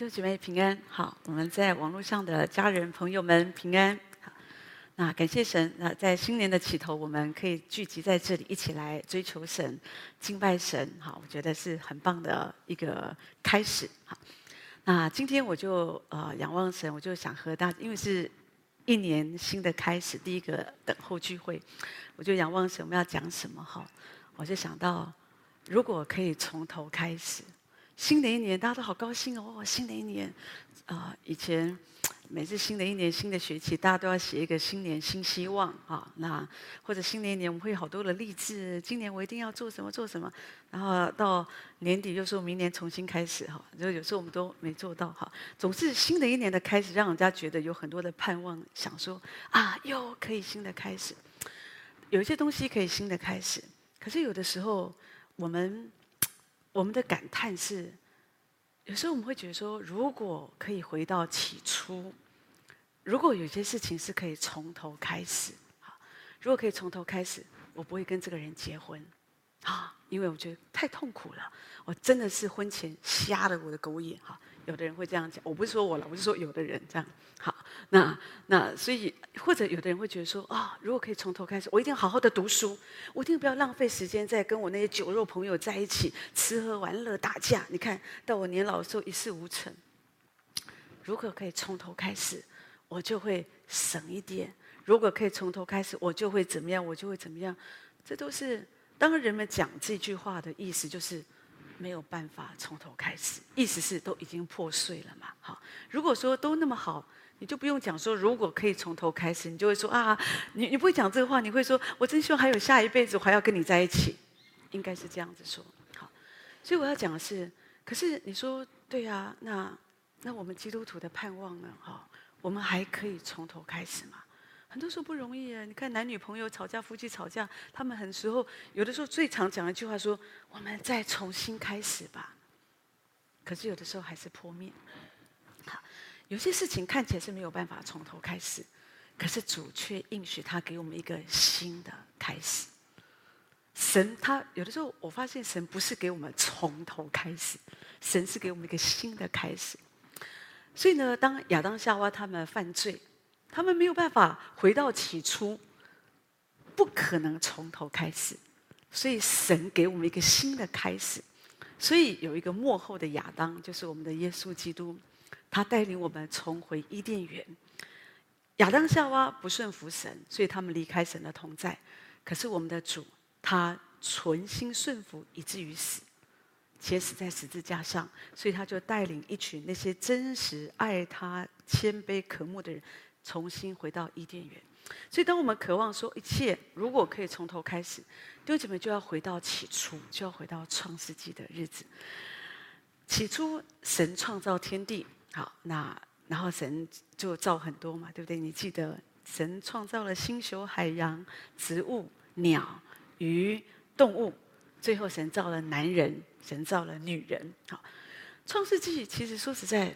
弟兄姐妹平安，好，我们在网络上的家人朋友们平安。好，那感谢神，那在新年的起头，我们可以聚集在这里，一起来追求神、敬拜神。好，我觉得是很棒的一个开始。好，那今天我就呃仰望神，我就想和大家，因为是一年新的开始，第一个等候聚会，我就仰望神，我们要讲什么？哈，我就想到，如果可以从头开始。新的一年，大家都好高兴哦！新的一年，啊、以前每次新的一年、新的学期，大家都要写一个新年新希望啊。那或者新的一年，我们会有好多的励志，今年我一定要做什么做什么。然后到年底又说明年重新开始哈。就有时候我们都没做到哈。总是新的一年的开始，让人家觉得有很多的盼望，想说啊，又可以新的开始。有一些东西可以新的开始，可是有的时候我们。我们的感叹是，有时候我们会觉得说，如果可以回到起初，如果有些事情是可以从头开始，好，如果可以从头开始，我不会跟这个人结婚，啊，因为我觉得太痛苦了，我真的是婚前瞎了我的狗眼，哈。有的人会这样讲，我不是说我了，我是说有的人这样。好，那那所以或者有的人会觉得说啊，如果可以从头开始，我一定好好的读书，我一定不要浪费时间在跟我那些酒肉朋友在一起吃喝玩乐打架。你看到我年老的时候一事无成。如果可以从头开始，我就会省一点；如果可以从头开始，我就会怎么样，我就会怎么样。这都是当人们讲这句话的意思，就是。没有办法从头开始，意思是都已经破碎了嘛。好，如果说都那么好，你就不用讲说如果可以从头开始，你就会说啊，你你不会讲这个话，你会说我真希望还有下一辈子，我还要跟你在一起，应该是这样子说。好，所以我要讲的是，可是你说对啊，那那我们基督徒的盼望呢？哈，我们还可以从头开始吗？很多时候不容易啊！你看男女朋友吵架，夫妻吵架，他们很时候有的时候最常讲一句话说：“我们再重新开始吧。”可是有的时候还是破灭。好，有些事情看起来是没有办法从头开始，可是主却应许他给我们一个新的开始。神他有的时候我发现神不是给我们从头开始，神是给我们一个新的开始。所以呢，当亚当夏娃他们犯罪。他们没有办法回到起初，不可能从头开始，所以神给我们一个新的开始。所以有一个幕后的亚当，就是我们的耶稣基督，他带领我们重回伊甸园。亚当夏娃不顺服神，所以他们离开神的同在。可是我们的主，他存心顺服，以至于死，且死在十字架上。所以他就带领一群那些真实爱他、谦卑渴慕的人。重新回到伊甸园，所以当我们渴望说一切如果可以从头开始，弟兄姐妹就要回到起初，就要回到创世纪的日子。起初神创造天地，好，那然后神就造很多嘛，对不对？你记得神创造了星球、海洋、植物、鸟、鱼、动物，最后神造了男人，神造了女人。好，创世纪其实说实在，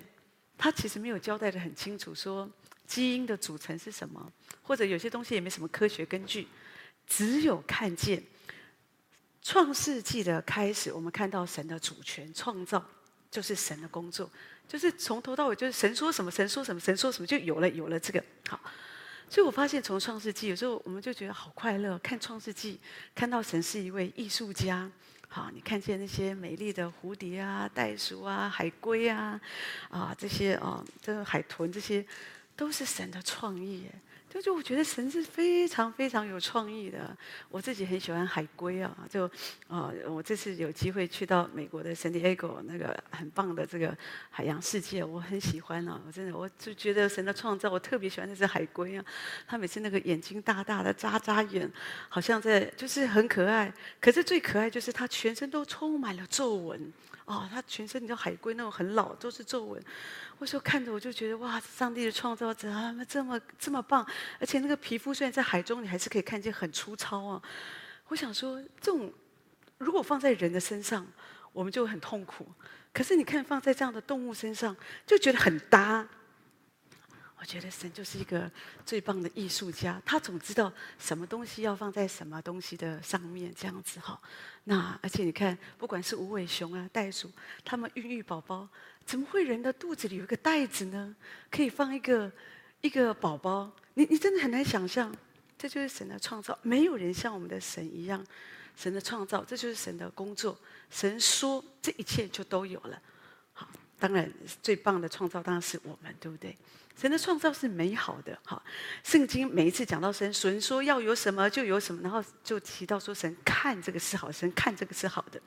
他其实没有交代得很清楚说。基因的组成是什么？或者有些东西也没什么科学根据，只有看见创世纪的开始，我们看到神的主权创造就是神的工作，就是从头到尾就是神说什么，神说什么，神说什么就有了有了这个好。所以我发现从创世纪有时候我们就觉得好快乐，看创世纪看到神是一位艺术家，好，你看见那些美丽的蝴蝶啊、袋鼠啊、海龟啊啊这些啊，这个海豚这些。都是神的创意，就就我觉得神是非常非常有创意的。我自己很喜欢海龟啊，就啊，我这次有机会去到美国的圣地亚哥那个很棒的这个海洋世界，我很喜欢啊。我真的，我就觉得神的创造，我特别喜欢那只海龟啊。它每次那个眼睛大大的，眨眨眼，好像在就是很可爱。可是最可爱就是它全身都充满了皱纹。哦，它全身你知道海龟那种很老，都是皱纹。我说看着我就觉得哇，上帝的创造怎么这么这么棒？而且那个皮肤虽然在海中，你还是可以看见很粗糙啊。我想说，这种如果放在人的身上，我们就很痛苦。可是你看放在这样的动物身上，就觉得很搭。我觉得神就是一个最棒的艺术家，他总知道什么东西要放在什么东西的上面，这样子哈。那而且你看，不管是无尾熊啊、袋鼠，他们孕育宝宝，怎么会人的肚子里有一个袋子呢？可以放一个一个宝宝？你你真的很难想象，这就是神的创造。没有人像我们的神一样，神的创造，这就是神的工作。神说，这一切就都有了。好，当然最棒的创造当然是我们，对不对？神的创造是美好的，哈。圣经每一次讲到神，神说要有什么就有什么，然后就提到说神看这个是好，神看这个是好的。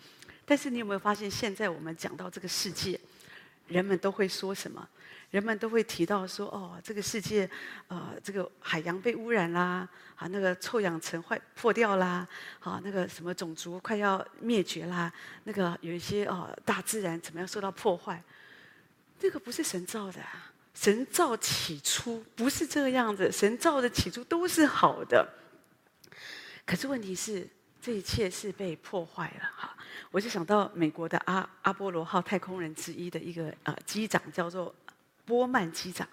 但是你有没有发现，现在我们讲到这个世界，人们都会说什么？人们都会提到说，哦，这个世界，呃，这个海洋被污染啦，啊，那个臭氧层坏破掉啦，啊，那个什么种族快要灭绝啦，那个有一些哦，大自然怎么样受到破坏？这个不是神造的。神造起初不是这个样子，神造的起初都是好的。可是问题是，这一切是被破坏了哈。我就想到美国的阿阿波罗号太空人之一的一个呃机长，叫做波曼机长。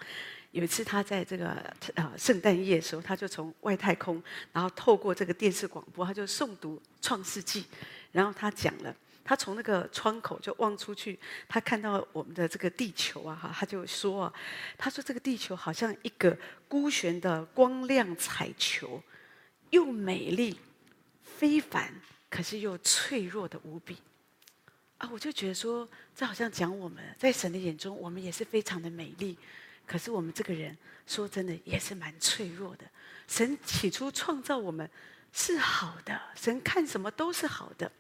有一次他在这个呃圣诞夜的时候，他就从外太空，然后透过这个电视广播，他就诵读创世纪，然后他讲了。他从那个窗口就望出去，他看到我们的这个地球啊，哈，他就说啊，他说这个地球好像一个孤悬的光亮彩球，又美丽非凡，可是又脆弱的无比。啊，我就觉得说，这好像讲我们在神的眼中，我们也是非常的美丽，可是我们这个人说真的也是蛮脆弱的。神起初创造我们是好的，神看什么都是好的。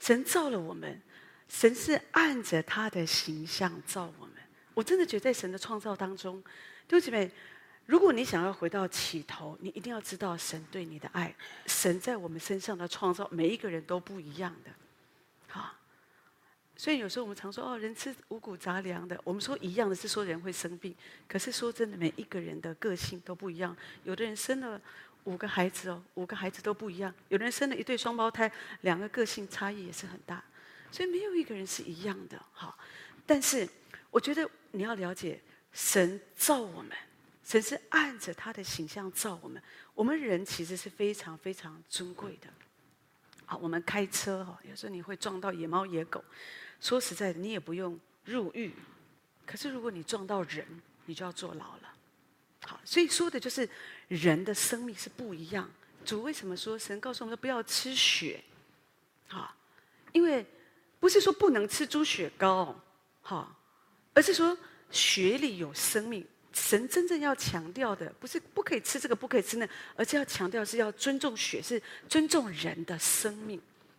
神造了我们，神是按着他的形象造我们。我真的觉得，在神的创造当中，弟兄姐妹，如果你想要回到起头，你一定要知道神对你的爱。神在我们身上的创造，每一个人都不一样的。所以有时候我们常说哦，人吃五谷杂粮的。我们说一样的是说人会生病，可是说真的，每一个人的个性都不一样。有的人生了。五个孩子哦，五个孩子都不一样。有的人生了一对双胞胎，两个个性差异也是很大，所以没有一个人是一样的。好，但是我觉得你要了解，神造我们，神是按着他的形象造我们。我们人其实是非常非常尊贵的。好，我们开车哈，有时候你会撞到野猫野狗，说实在的，你也不用入狱。可是如果你撞到人，你就要坐牢了。好，所以说的就是人的生命是不一样。主为什么说神告诉我们说不要吃血？好，因为不是说不能吃猪血糕，好，而是说血里有生命。神真正要强调的不是不可以吃这个，不可以吃那，而是要强调是要尊重血，是尊重人的生命。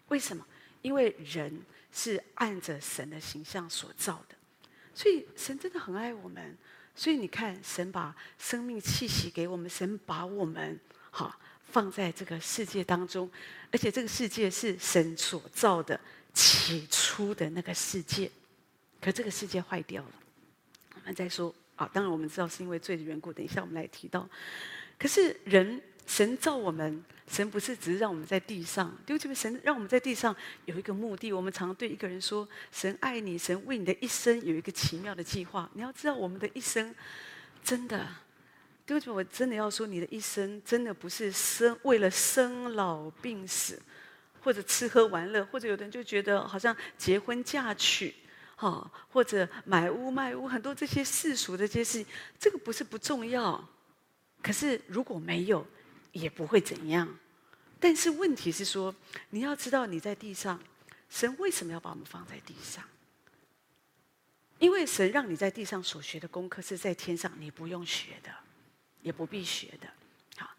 为什么？因为人是按着神的形象所造的，所以神真的很爱我们。所以你看，神把生命气息给我们，神把我们哈放在这个世界当中，而且这个世界是神所造的起初的那个世界，可这个世界坏掉了。我们再说啊，当然我们知道是因为罪的缘故，等一下我们来提到。可是人。神造我们，神不是只是让我们在地上，因为这个神让我们在地上有一个目的。我们常对一个人说：“神爱你，神为你的一生有一个奇妙的计划。”你要知道，我们的一生真的，对不起，我真的要说，你的一生真的不是生为了生老病死，或者吃喝玩乐，或者有的人就觉得好像结婚嫁娶，哈，或者买屋卖屋，很多这些世俗的这些事情，这个不是不重要。可是如果没有，也不会怎样，但是问题是说，你要知道你在地上，神为什么要把我们放在地上？因为神让你在地上所学的功课是在天上你不用学的，也不必学的。好，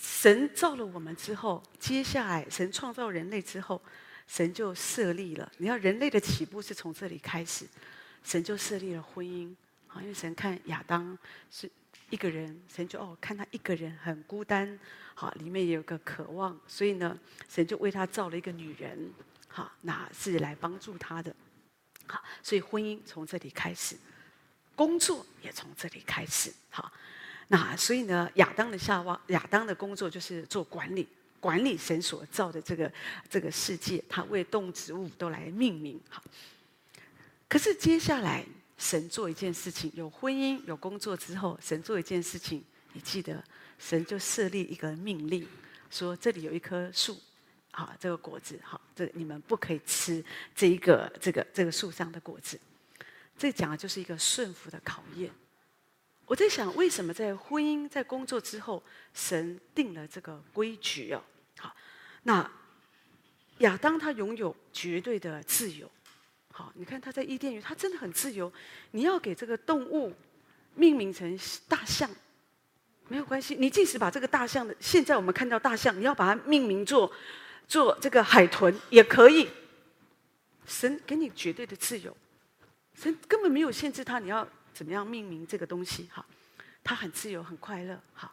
神造了我们之后，接下来神创造人类之后，神就设立了。你要人类的起步是从这里开始，神就设立了婚姻。好，因为神看亚当是。一个人，神就哦，看他一个人很孤单，好，里面也有个渴望，所以呢，神就为他造了一个女人，好，那是来帮助他的，好，所以婚姻从这里开始，工作也从这里开始，好，那所以呢，亚当的夏娃，亚当的工作就是做管理，管理神所造的这个这个世界，他为动植物都来命名，好，可是接下来神做一件事情，有婚姻有工作之后，神做一件事情，你记得，神就设立一个命令，说这里有一棵树，好，这个果子，好，这你们不可以吃这一个这个这个树上的果子。这讲的就是一个顺服的考验。我在想，为什么在婚姻在工作之后，神定了这个规矩哦？好，那亚当他拥有绝对的自由。你看他在伊甸园，他真的很自由。你要给这个动物命名成大象，没有关系。你即使把这个大象的，现在我们看到大象，你要把它命名做做这个海豚也可以。神给你绝对的自由，神根本没有限制他，你要怎么样命名这个东西？哈，他很自由，很快乐。好，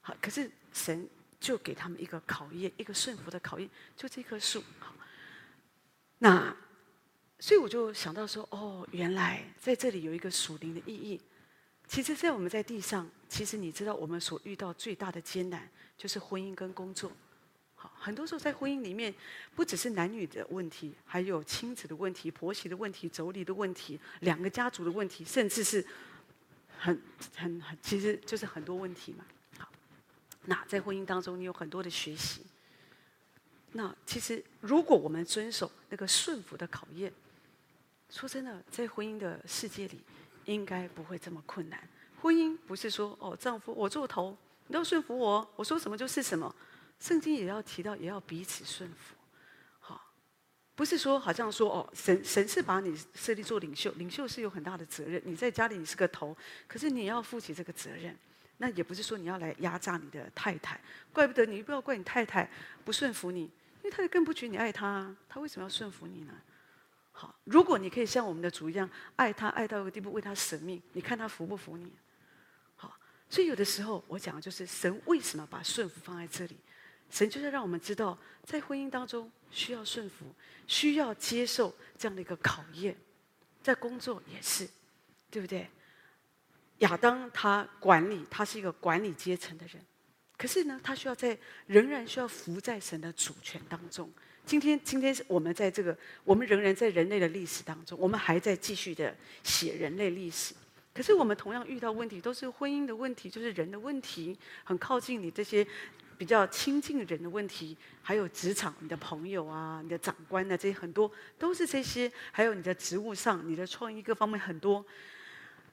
好，可是神就给他们一个考验，一个顺服的考验，就这棵树。那。所以我就想到说，哦，原来在这里有一个属灵的意义。其实，在我们在地上，其实你知道，我们所遇到最大的艰难就是婚姻跟工作。好，很多时候在婚姻里面，不只是男女的问题，还有亲子的问题、婆媳的问题、妯娌的问题、两个家族的问题，甚至是很很很，其实就是很多问题嘛。好，那在婚姻当中，你有很多的学习。那其实，如果我们遵守那个顺服的考验。说真的，在婚姻的世界里，应该不会这么困难。婚姻不是说哦，丈夫我做头，你都要顺服我，我说什么就是什么。圣经也要提到，也要彼此顺服。好，不是说好像说哦，神神是把你设立做领袖，领袖是有很大的责任。你在家里你是个头，可是你要负起这个责任。那也不是说你要来压榨你的太太，怪不得你不要怪你太太不顺服你，因为太太更不觉得你爱她，她为什么要顺服你呢？好，如果你可以像我们的主一样爱他，爱到一个地步，为他舍命，你看他服不服你？好，所以有的时候我讲的就是神为什么把顺服放在这里？神就是让我们知道，在婚姻当中需要顺服，需要接受这样的一个考验，在工作也是，对不对？亚当他管理，他是一个管理阶层的人，可是呢，他需要在仍然需要服在神的主权当中。今天，今天我们在这个，我们仍然在人类的历史当中，我们还在继续的写人类历史。可是，我们同样遇到问题，都是婚姻的问题，就是人的问题，很靠近你这些比较亲近人的问题，还有职场你的朋友啊，你的长官啊，这些很多都是这些，还有你的职务上，你的创意各方面很多。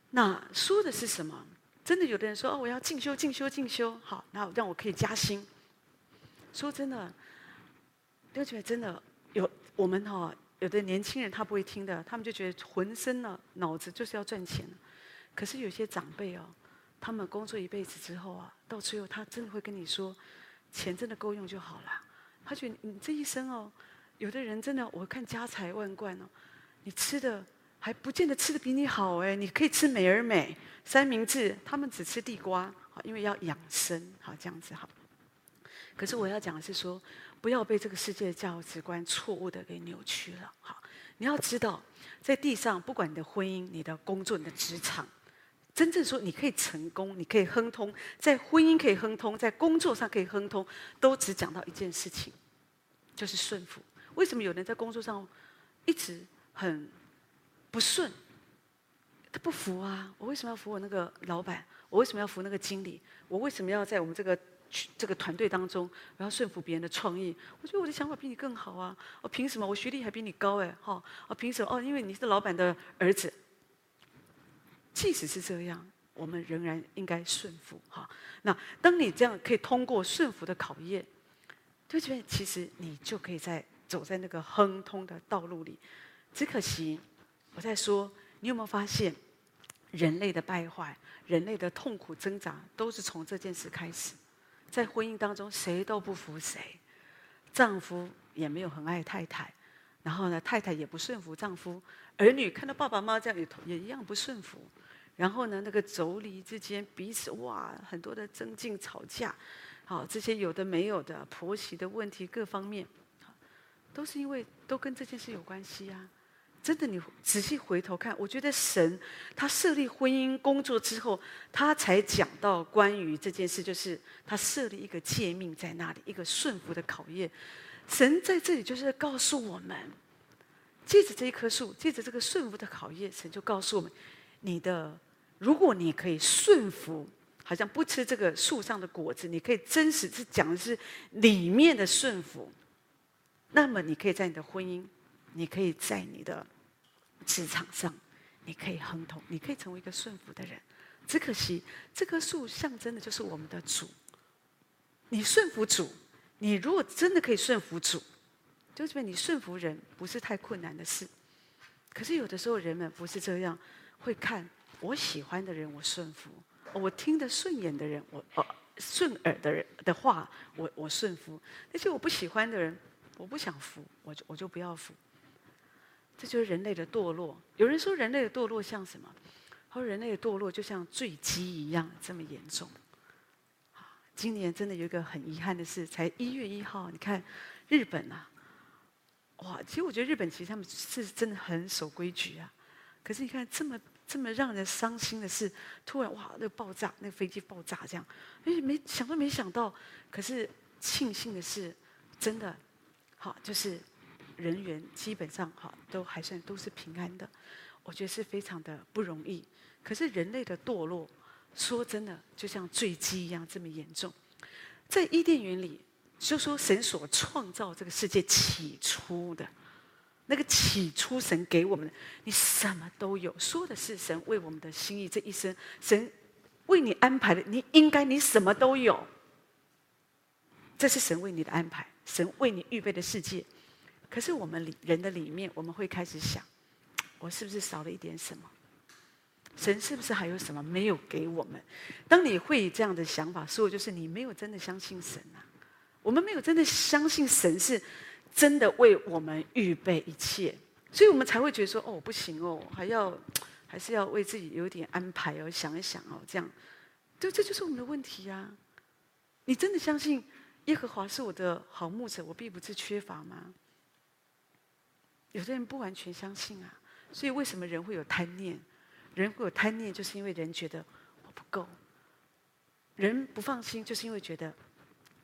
那说的是什么？真的，有的人说哦，我要进修，进修，进修，好，那让我可以加薪。说真的。就觉得真的有我们哈，有的年轻人他不会听的，他们就觉得浑身呢脑子就是要赚钱。可是有些长辈哦，他们工作一辈子之后啊，到最后他真的会跟你说，钱真的够用就好了。他觉得你这一生哦，有的人真的我看家财万贯哦，你吃的还不见得吃的比你好哎，你可以吃美而美三明治，他们只吃地瓜，因为要养生，好这样子好。可是我要讲的是说。不要被这个世界的价值观错误的给扭曲了。好，你要知道，在地上，不管你的婚姻、你的工作、你的职场，真正说你可以成功、你可以亨通，在婚姻可以亨通，在工作上可以亨通，都只讲到一件事情，就是顺服。为什么有人在工作上一直很不顺？他不服啊！我为什么要服我那个老板？我为什么要服那个经理？我为什么要在我们这个？这个团队当中，然后顺服别人的创意，我觉得我的想法比你更好啊！我凭什么？我学历还比你高哎！哈！我凭什么？哦，因为你是老板的儿子。即使是这样，我们仍然应该顺服哈。那当你这样可以通过顺服的考验，就觉得其实你就可以在走在那个亨通的道路里。只可惜，我在说，你有没有发现，人类的败坏、人类的痛苦挣扎，都是从这件事开始。在婚姻当中，谁都不服谁，丈夫也没有很爱太太，然后呢，太太也不顺服丈夫，儿女看到爸爸妈妈这样也也一样不顺服，然后呢，那个妯娌之间彼此哇，很多的争竞吵架，好，这些有的没有的婆媳的问题各方面，都是因为都跟这件事有关系啊。真的，你仔细回头看，我觉得神他设立婚姻工作之后，他才讲到关于这件事，就是他设立一个诫命在那里，一个顺服的考验。神在这里就是告诉我们，借着这一棵树，借着这个顺服的考验，神就告诉我们：你的，如果你可以顺服，好像不吃这个树上的果子，你可以真实是讲的是里面的顺服，那么你可以在你的婚姻，你可以在你的职场上，你可以亨通，你可以成为一个顺服的人。只可惜，这棵树象征的就是我们的主。你顺服主，你如果真的可以顺服主，就是你顺服人不是太困难的事。可是有的时候人们不是这样，会看我喜欢的人我顺服，我听得顺眼的人我哦顺耳的人的话我我顺服，那些我不喜欢的人我不想服，我就我就不要服。这就是人类的堕落。有人说人类的堕落像什么？他说人类的堕落就像坠机一样这么严重。今年真的有一个很遗憾的事，才一月一号，你看日本啊，哇！其实我觉得日本其实他们是真的很守规矩啊。可是你看这么这么让人伤心的事，突然哇，那个爆炸，那个飞机爆炸这样，哎，没想都没想到。可是庆幸的是，真的好，就是人员基本上哈都还算都是平安的。我觉得是非常的不容易。可是人类的堕落，说真的，就像坠机一样这么严重。在伊甸园里，就说神所创造这个世界起初的，那个起初神给我们的，你什么都有，说的是神为我们的心意，这一生神为你安排的，你应该你什么都有。这是神为你的安排，神为你预备的世界。可是我们里人的里面，我们会开始想，我是不是少了一点什么？神是不是还有什么没有给我们？当你会这样的想法，说就是你没有真的相信神啊。我们没有真的相信神是真的为我们预备一切，所以我们才会觉得说哦，不行哦，还要 还是要为自己有点安排哦，想一想哦，这样，对，这就是我们的问题啊。你真的相信耶和华是我的好牧者，我并不是缺乏吗？有的人不完全相信啊，所以为什么人会有贪念？人会有贪念，就是因为人觉得我不够；人不放心，就是因为觉得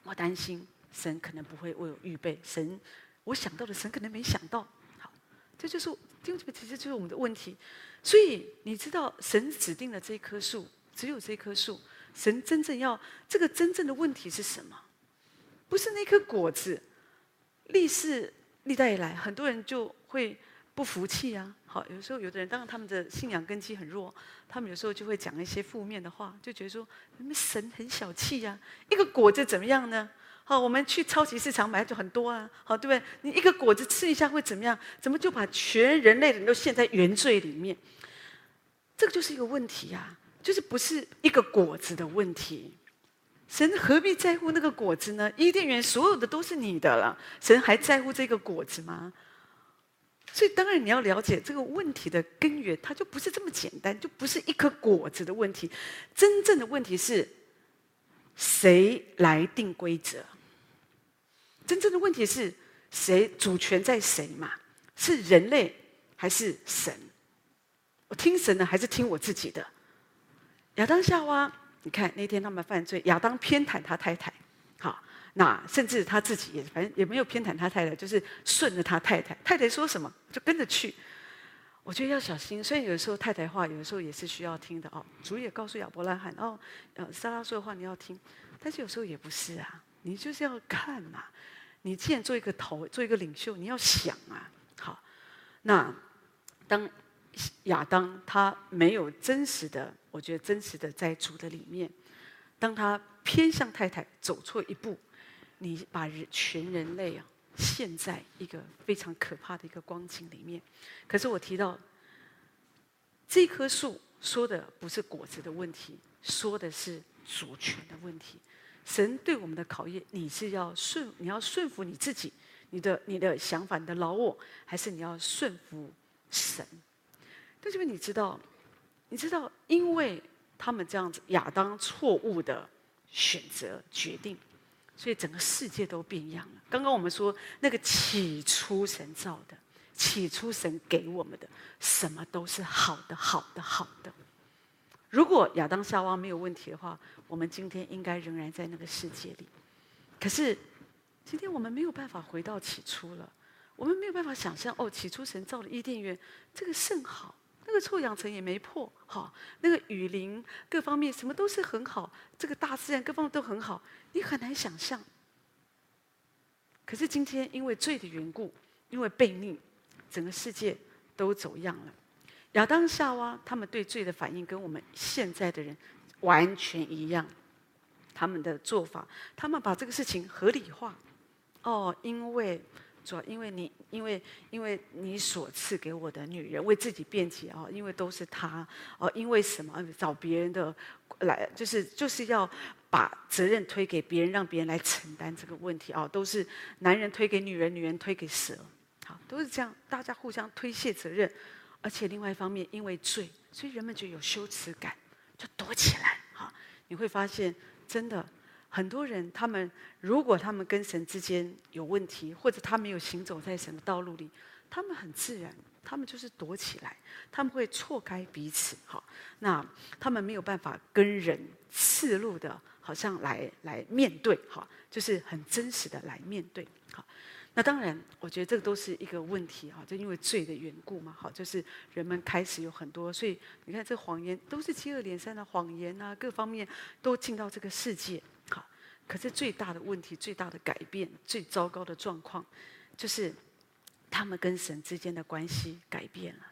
我担心神可能不会为我预备。神，我想到的神可能没想到。好，这就是这个其实就是我们的问题。所以你知道，神指定了这棵树，只有这棵树。神真正要这个真正的问题是什么？不是那颗果子。历世历代以来，很多人就会。不服气啊！好，有时候有的人，当然他们的信仰根基很弱，他们有时候就会讲一些负面的话，就觉得说你们神很小气呀、啊。一个果子怎么样呢？好，我们去超级市场买就很多啊，好，对不对？你一个果子吃一下会怎么样？怎么就把全人类人都陷在原罪里面？这个就是一个问题呀、啊，就是不是一个果子的问题。神何必在乎那个果子呢？伊甸园所有的都是你的了，神还在乎这个果子吗？所以，当然你要了解这个问题的根源，它就不是这么简单，就不是一颗果子的问题。真正的问题是，谁来定规则？真正的问题是谁主权在谁嘛？是人类还是神？我听神的还是听我自己的？亚当夏娃，你看那天他们犯罪，亚当偏袒他太太，好。那甚至他自己也反正也没有偏袒他太太，就是顺着他太太。太太说什么就跟着去。我觉得要小心，虽然有时候太太话有时候也是需要听的哦。主也告诉亚伯拉罕哦，呃，撒拉说的话你要听，但是有时候也不是啊。你就是要看嘛。你既然做一个头，做一个领袖，你要想啊。好，那当亚当他没有真实的，我觉得真实的在主的里面，当他偏向太太走错一步。你把人全人类啊陷在一个非常可怕的一个光景里面。可是我提到这棵树说的不是果子的问题，说的是主权的问题。神对我们的考验，你是要顺，你要顺服你自己，你的你的想法，你的老我，还是你要顺服神？但是你知道，你知道，因为他们这样子，亚当错误的选择决定。所以整个世界都变样了。刚刚我们说那个起初神造的，起初神给我们的，什么都是好的，好的，好的。如果亚当夏娃没有问题的话，我们今天应该仍然在那个世界里。可是今天我们没有办法回到起初了。我们没有办法想象哦，起初神造的伊甸园，这个甚好，那个臭氧层也没破，好，那个雨林各方面什么都是很好，这个大自然各方面都很好，你很难想象。可是今天因为罪的缘故，因为悖逆，整个世界都走样了。亚当夏娃他们对罪的反应跟我们现在的人完全一样，他们的做法，他们把这个事情合理化。哦，因为。主要因为你，因为因为你所赐给我的女人为自己辩解啊，因为都是他哦，因为什么找别人的来，就是就是要把责任推给别人，让别人来承担这个问题啊，都是男人推给女人，女人推给蛇，好，都是这样，大家互相推卸责任，而且另外一方面因为罪，所以人们就有羞耻感，就躲起来，哈，你会发现真的。很多人，他们如果他们跟神之间有问题，或者他没有行走在神的道路里，他们很自然，他们就是躲起来，他们会错开彼此，哈。那他们没有办法跟人赤裸的，好像来来面对，哈，就是很真实的来面对，那当然，我觉得这个都是一个问题，哈，就因为罪的缘故嘛，好，就是人们开始有很多，所以你看这谎言都是接二连三的谎言啊，各方面都进到这个世界。可是最大的问题、最大的改变、最糟糕的状况，就是他们跟神之间的关系改变了。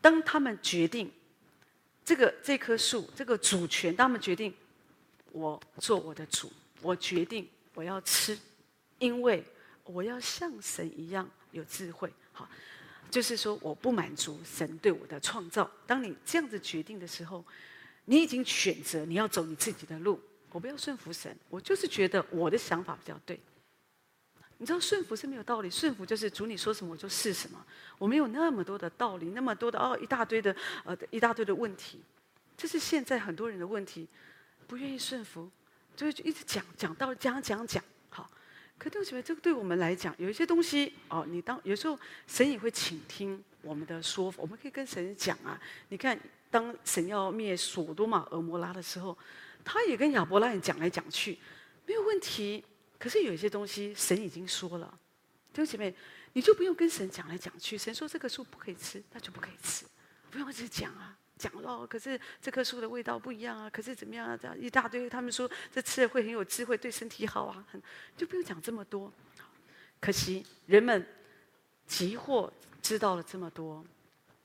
当他们决定这个这棵树这个主权，当他们决定我做我的主，我决定我要吃，因为我要像神一样有智慧。好，就是说我不满足神对我的创造。当你这样子决定的时候，你已经选择你要走你自己的路。我不要顺服神，我就是觉得我的想法比较对。你知道顺服是没有道理，顺服就是主你说什么我就是什么，我没有那么多的道理，那么多的哦一大堆的呃一大堆的问题，这是现在很多人的问题，不愿意顺服，就一直讲讲道理讲讲讲，好。可对不起，这个对我们来讲有一些东西哦，你当有时候神也会倾听我们的说法，我们可以跟神讲啊。你看，当神要灭所多玛、蛾摩拉的时候。他也跟亚伯拉罕讲来讲去，没有问题。可是有一些东西，神已经说了，弟兄姐妹，你就不用跟神讲来讲去。神说这个树不可以吃，那就不可以吃，不用一直讲啊，讲哦。可是这棵树的味道不一样啊，可是怎么样啊？这样一大堆，他们说这吃了会很有智慧，对身体好啊，很就不用讲这么多。可惜人们急或知道了这么多。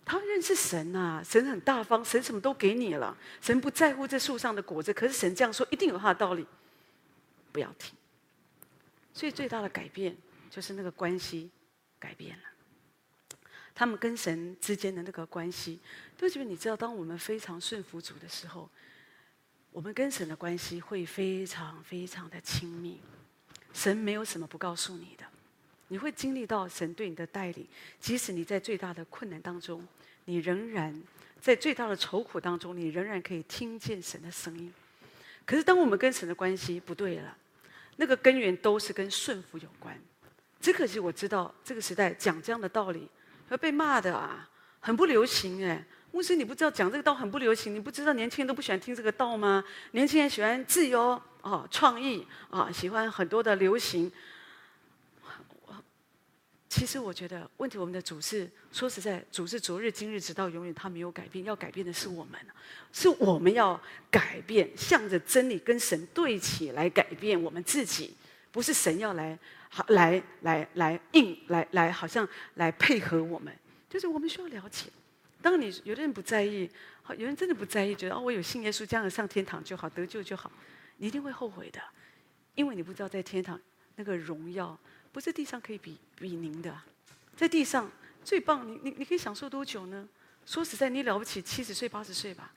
他们认识神呐、啊，神很大方，神什么都给你了，神不在乎这树上的果子。可是神这样说，一定有他的道理，不要听。所以最大的改变就是那个关系改变了，他们跟神之间的那个关系。都觉得你知道，当我们非常顺服主的时候，我们跟神的关系会非常非常的亲密。神没有什么不告诉你的。你会经历到神对你的带领，即使你在最大的困难当中，你仍然在最大的愁苦当中，你仍然可以听见神的声音。可是，当我们跟神的关系不对了，那个根源都是跟顺服有关。只可惜我知道这个时代讲这样的道理会被骂的啊，很不流行哎。牧师，你不知道讲这个道很不流行？你不知道年轻人都不喜欢听这个道吗？年轻人喜欢自由啊，创意啊，喜欢很多的流行。其实我觉得问题，我们的主是说实在，主是昨日今日直到永远，他没有改变。要改变的是我们，是我们要改变，向着真理跟神对齐来改变我们自己，不是神要来好来来来应来来好像来配合我们。就是我们需要了解，当你有的人不在意，好，有人真的不在意，觉得哦，我有信耶稣，这样上天堂就好，得救就好，你一定会后悔的，因为你不知道在天堂那个荣耀。不是地上可以比比拟的，在地上最棒，你你你可以享受多久呢？说实在，你了不起七十岁八十岁吧，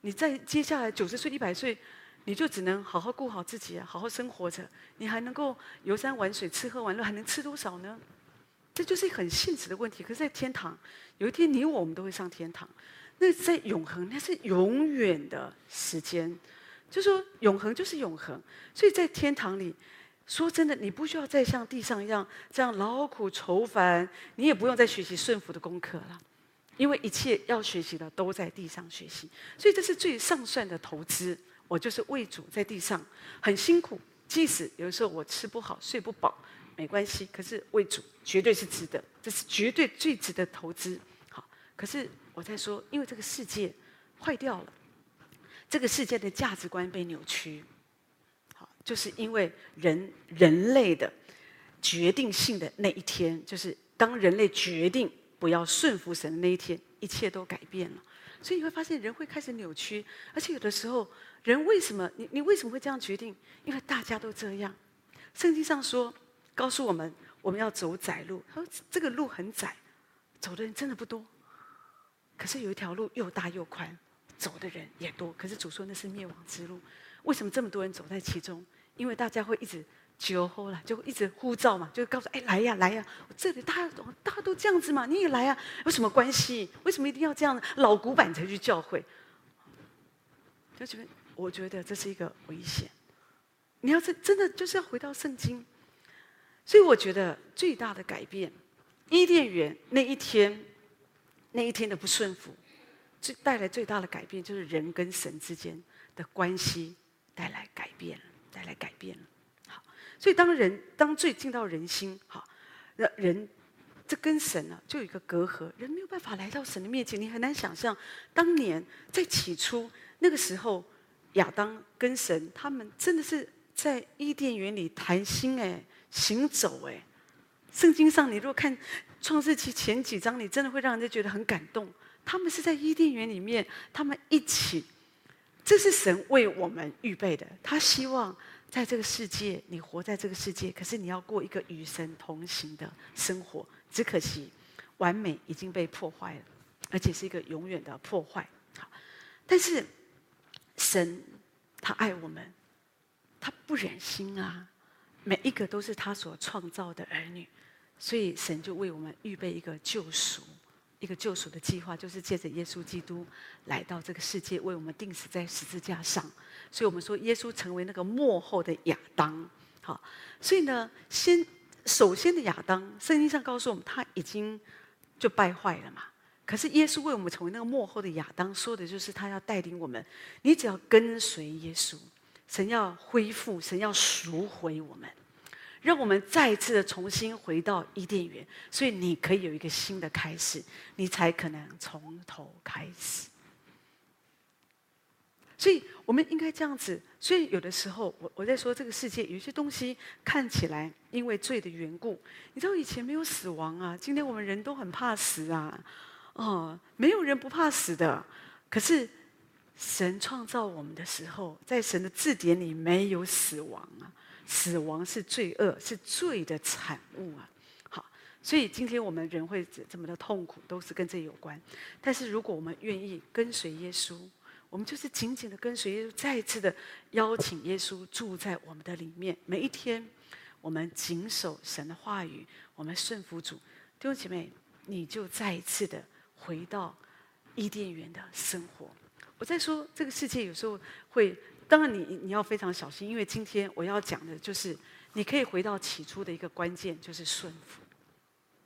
你在接下来九十岁一百岁，你就只能好好顾好自己啊，好好生活着，你还能够游山玩水、吃喝玩乐，还能吃多少呢？这就是很现实的问题。可是，在天堂，有一天你我们都会上天堂，那在永恒，那是永远的时间，就说永恒就是永恒，所以在天堂里。说真的，你不需要再像地上一样这样劳苦愁烦，你也不用再学习顺服的功课了，因为一切要学习的都在地上学习，所以这是最上算的投资。我就是为主在地上很辛苦，即使有时候我吃不好、睡不饱，没关系。可是为主绝对是值得，这是绝对最值得投资。好，可是我在说，因为这个世界坏掉了，这个世界的价值观被扭曲。好，就是因为人人类的决定性的那一天，就是当人类决定不要顺服神的那一天，一切都改变了。所以你会发现人会开始扭曲，而且有的时候人为什么你你为什么会这样决定？因为大家都这样。圣经上说，告诉我们我们要走窄路。他说这个路很窄，走的人真的不多。可是有一条路又大又宽，走的人也多。可是主说那是灭亡之路。为什么这么多人走在其中？因为大家会一直。酒后了，就一直呼召嘛，就告诉哎来呀来呀，这里大家大家都这样子嘛，你也来啊，有什么关系？为什么一定要这样呢？老古板才去教会，就觉得我觉得这是一个危险。你要是真的就是要回到圣经，所以我觉得最大的改变，伊甸园那一天那一天的不顺服，最带来最大的改变就是人跟神之间的关系带来改变了，带来改变了。好所以，当人当罪进到人心，哈，那人这跟神呢、啊、就有一个隔阂，人没有办法来到神的面前。你很难想象，当年在起初那个时候，亚当跟神他们真的是在伊甸园里谈心哎，行走哎。圣经上，你如果看创世记前几章，你真的会让人家觉得很感动。他们是在伊甸园里面，他们一起，这是神为我们预备的，他希望。在这个世界，你活在这个世界，可是你要过一个与神同行的生活。只可惜，完美已经被破坏了，而且是一个永远的破坏。好，但是神他爱我们，他不忍心啊，每一个都是他所创造的儿女，所以神就为我们预备一个救赎。一个救赎的计划，就是借着耶稣基督来到这个世界，为我们钉死在十字架上。所以，我们说耶稣成为那个幕后的亚当。好，所以呢，先首先的亚当，圣经上告诉我们，他已经就败坏了嘛。可是耶稣为我们成为那个幕后的亚当，说的就是他要带领我们。你只要跟随耶稣，神要恢复，神要赎回我们。让我们再一次的重新回到伊甸园，所以你可以有一个新的开始，你才可能从头开始。所以我们应该这样子。所以有的时候，我我在说这个世界有些东西看起来因为罪的缘故，你知道以前没有死亡啊，今天我们人都很怕死啊，哦，没有人不怕死的。可是神创造我们的时候，在神的字典里没有死亡啊。死亡是罪恶，是罪的产物啊！好，所以今天我们人会这么的痛苦，都是跟这有关。但是如果我们愿意跟随耶稣，我们就是紧紧的跟随耶稣，再一次的邀请耶稣住在我们的里面。每一天，我们谨守神的话语，我们顺服主。弟兄姐妹，你就再一次的回到伊甸园的生活。我在说这个世界有时候会。当然你，你要非常小心，因为今天我要讲的就是，你可以回到起初的一个关键，就是顺服。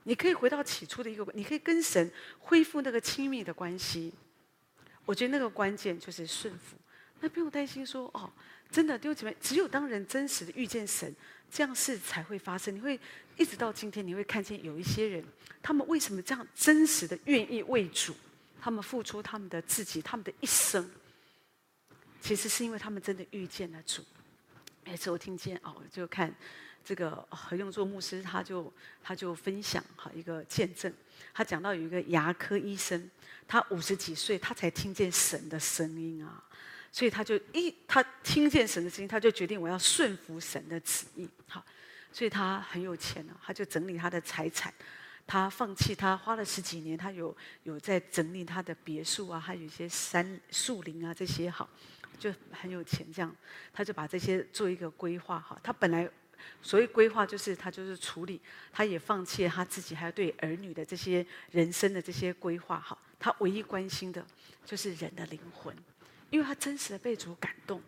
你可以回到起初的一个，你可以跟神恢复那个亲密的关系。我觉得那个关键就是顺服。那不用担心说哦，真的，弟兄姐妹，只有当人真实的遇见神，这样事才会发生。你会一直到今天，你会看见有一些人，他们为什么这样真实的愿意为主，他们付出他们的自己，他们的一生。其实是因为他们真的遇见了主。每次我听见哦，就看这个何用作牧师，他就他就分享哈一个见证。他讲到有一个牙科医生，他五十几岁，他才听见神的声音啊，所以他就一他听见神的声音，他就决定我要顺服神的旨意。好，所以他很有钱了，他就整理他的财产，他放弃他花了十几年，他有有在整理他的别墅啊，还有一些山树林啊这些好。就很有钱，这样他就把这些做一个规划哈。他本来所谓规划就是他就是处理，他也放弃了他自己还有对儿女的这些人生的这些规划哈。他唯一关心的就是人的灵魂，因为他真实的被主感动，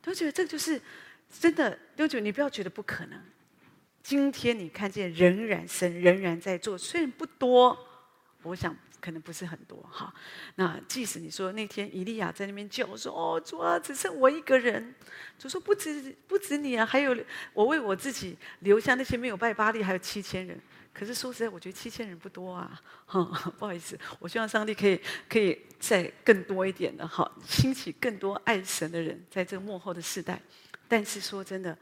都觉得这就是真的。都觉得你不要觉得不可能。今天你看见仍然神仍然在做，虽然不多，我想可能不是很多哈。那即使你说那天以利亚在那边叫说：“哦，主啊，只剩我一个人。”主说：“不止不止你啊，还有我为我自己留下那些没有拜巴力，还有七千人。”可是说实在，我觉得七千人不多啊。哈，不好意思，我希望上帝可以可以再更多一点的哈，兴起更多爱神的人，在这个幕后的世代。但是说真的，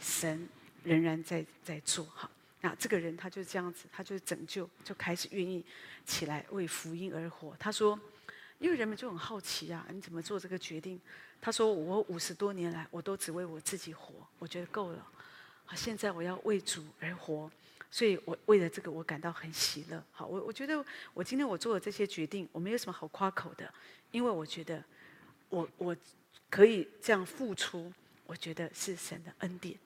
神仍然在在做哈。那这个人他就这样子，他就拯救，就开始愿意起来为福音而活。他说，因为人们就很好奇啊，你怎么做这个决定？他说，我五十多年来我都只为我自己活，我觉得够了。啊，现在我要为主而活。所以我为了这个，我感到很喜乐。好，我我觉得我今天我做的这些决定，我没有什么好夸口的，因为我觉得我我可以这样付出，我觉得是神的恩典。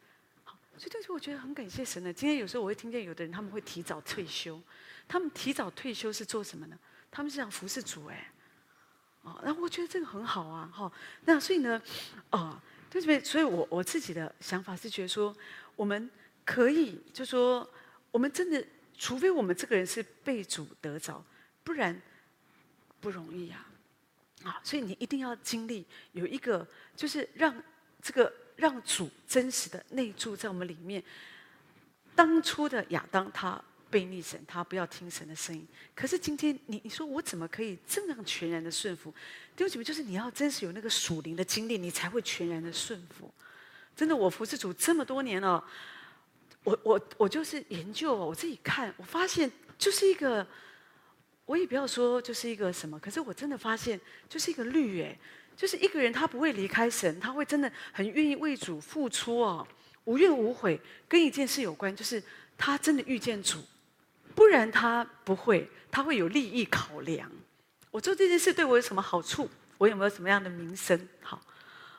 所以这是我觉得很感谢神的。今天有时候我会听见有的人他们会提早退休，他们提早退休是做什么呢？他们是想服侍主哎。哦，那我觉得这个很好啊。哈，那所以呢，啊，对对？所以我我自己的想法是觉得说，我们可以就说。我们真的，除非我们这个人是被主得着，不然不容易呀，啊，啊！所以你一定要经历有一个，就是让这个让主真实的内住在我们里面。当初的亚当他背逆神，他不要听神的声音。可是今天你你说我怎么可以这样全然的顺服？弟兄姐妹，就是你要真实有那个属灵的经历，你才会全然的顺服。真的，我服侍主这么多年了。我我我就是研究，我自己看，我发现就是一个，我也不要说就是一个什么，可是我真的发现就是一个律哎，就是一个人他不会离开神，他会真的很愿意为主付出哦，无怨无悔，跟一件事有关，就是他真的遇见主，不然他不会，他会有利益考量。我做这件事对我有什么好处？我有没有什么样的名声？好。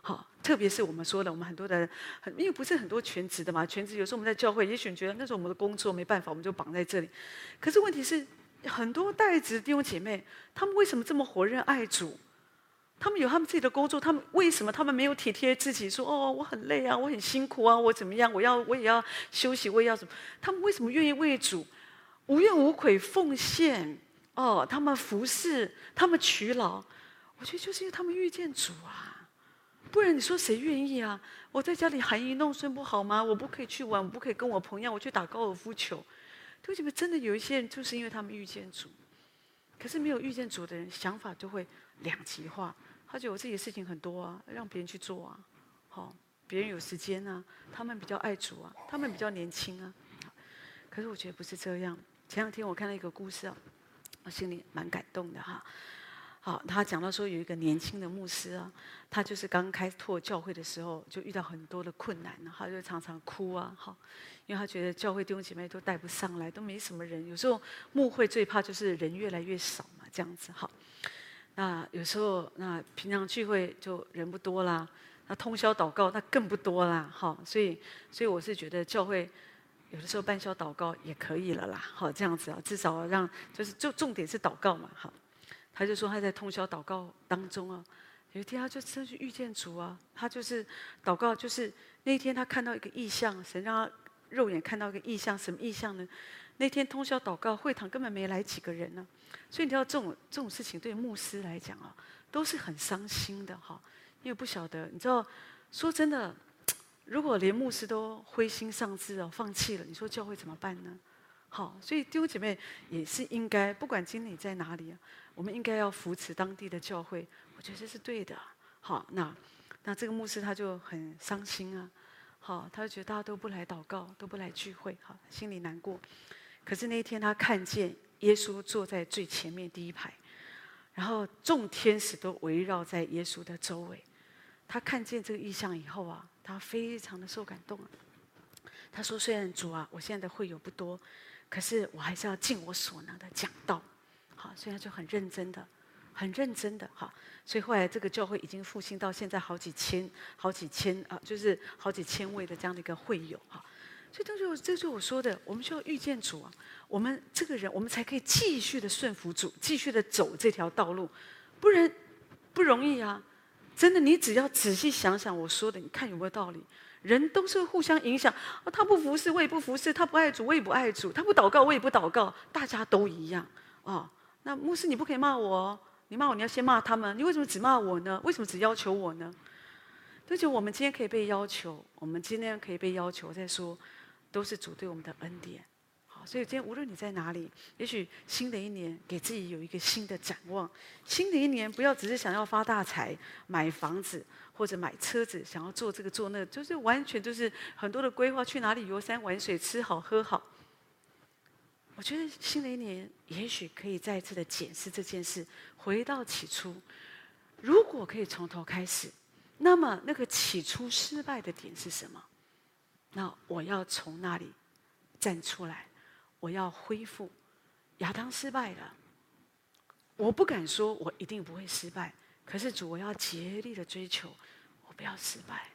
好，特别是我们说的，我们很多的很，因为不是很多全职的嘛，全职有时候我们在教会，也许觉得那是我们的工作，没办法，我们就绑在这里。可是问题是，很多代职弟兄姐妹，他们为什么这么火热爱主？他们有他们自己的工作，他们为什么他们没有体贴自己？说哦，我很累啊，我很辛苦啊，我怎么样？我要我也要休息，我也要什么？他们为什么愿意为主无怨无悔奉献？哦，他们服侍，他们劬劳，我觉得就是因为他们遇见主啊。不然你说谁愿意啊？我在家里含饴弄孙不好吗？我不可以去玩，我不可以跟我朋友我去打高尔夫球。为什么真的有一些人就是因为他们遇见主，可是没有遇见主的人想法就会两极化。他觉得我自己的事情很多啊，让别人去做啊。好，别人有时间啊，他们比较爱主啊，他们比较年轻啊。可是我觉得不是这样。前两天我看到一个故事啊，我心里蛮感动的哈。好，他讲到说有一个年轻的牧师啊，他就是刚开拓教会的时候，就遇到很多的困难，他就常常哭啊，好，因为他觉得教会弟兄姐妹都带不上来，都没什么人。有时候牧会最怕就是人越来越少嘛，这样子好。那有时候那平常聚会就人不多啦，那通宵祷告那更不多啦，好，所以所以我是觉得教会有的时候半宵祷告也可以了啦，好，这样子啊，至少让就是就重点是祷告嘛，好。他就说他在通宵祷告当中啊，有一天他就真去遇见主啊，他就是祷告，就是那天他看到一个异象，神让他肉眼看到一个异象，什么异象呢？那天通宵祷告，会堂根本没来几个人呢，所以你知道这种这种事情对牧师来讲啊，都是很伤心的哈，因为不晓得，你知道，说真的，如果连牧师都灰心丧志哦，放弃了，你说教会怎么办呢？好，所以弟兄姐妹也是应该，不管经理在哪里啊。我们应该要扶持当地的教会，我觉得这是对的。好，那那这个牧师他就很伤心啊。好，他就觉得大家都不来祷告，都不来聚会，好，心里难过。可是那一天他看见耶稣坐在最前面第一排，然后众天使都围绕在耶稣的周围。他看见这个意象以后啊，他非常的受感动。他说：“虽然主啊，我现在的会友不多，可是我还是要尽我所能的讲道。”好，所以他就很认真的，很认真的哈。所以后来这个教会已经复兴到现在好几千、好几千啊，就是好几千位的这样的一个会友哈。所以这就这就是我说的，我们需要遇见主啊，我们这个人我们才可以继续的顺服主，继续的走这条道路，不然不容易啊。真的，你只要仔细想想我说的，你看有没有道理？人都是互相影响啊，他不服侍，我也不服侍；他不爱主，我也不爱主；他不祷告，我也不祷告，大家都一样啊。那牧师你不可以骂我哦，你骂我你要先骂他们，你为什么只骂我呢？为什么只要求我呢？而且我们今天可以被要求，我们今天可以被要求，再说，都是主对我们的恩典。好，所以今天无论你在哪里，也许新的一年给自己有一个新的展望。新的一年不要只是想要发大财、买房子或者买车子，想要做这个做那，就是完全就是很多的规划，去哪里游山玩水、吃好喝好。我觉得新的一年也许可以再次的检视这件事，回到起初，如果可以从头开始。那么，那个起初失败的点是什么？那我要从那里站出来，我要恢复。亚当失败了，我不敢说我一定不会失败。可是主，我要竭力的追求，我不要失败，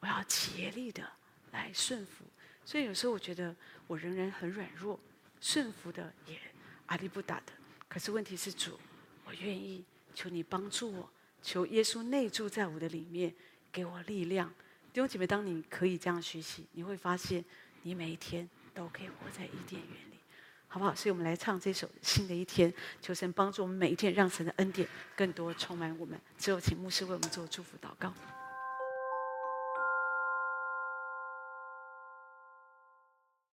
我要竭力的来顺服。所以有时候我觉得我仍然很软弱，顺服的也阿里不达的。可是问题是主，我愿意求你帮助我。求耶稣内住在我的里面，给我力量。弟兄姐妹，当你可以这样学习，你会发现你每一天都可以活在伊甸园里，好不好？所以我们来唱这首新的一天，求神帮助我们每一天，让神的恩典更多充满我们。最后，请牧师为我们做祝福祷告。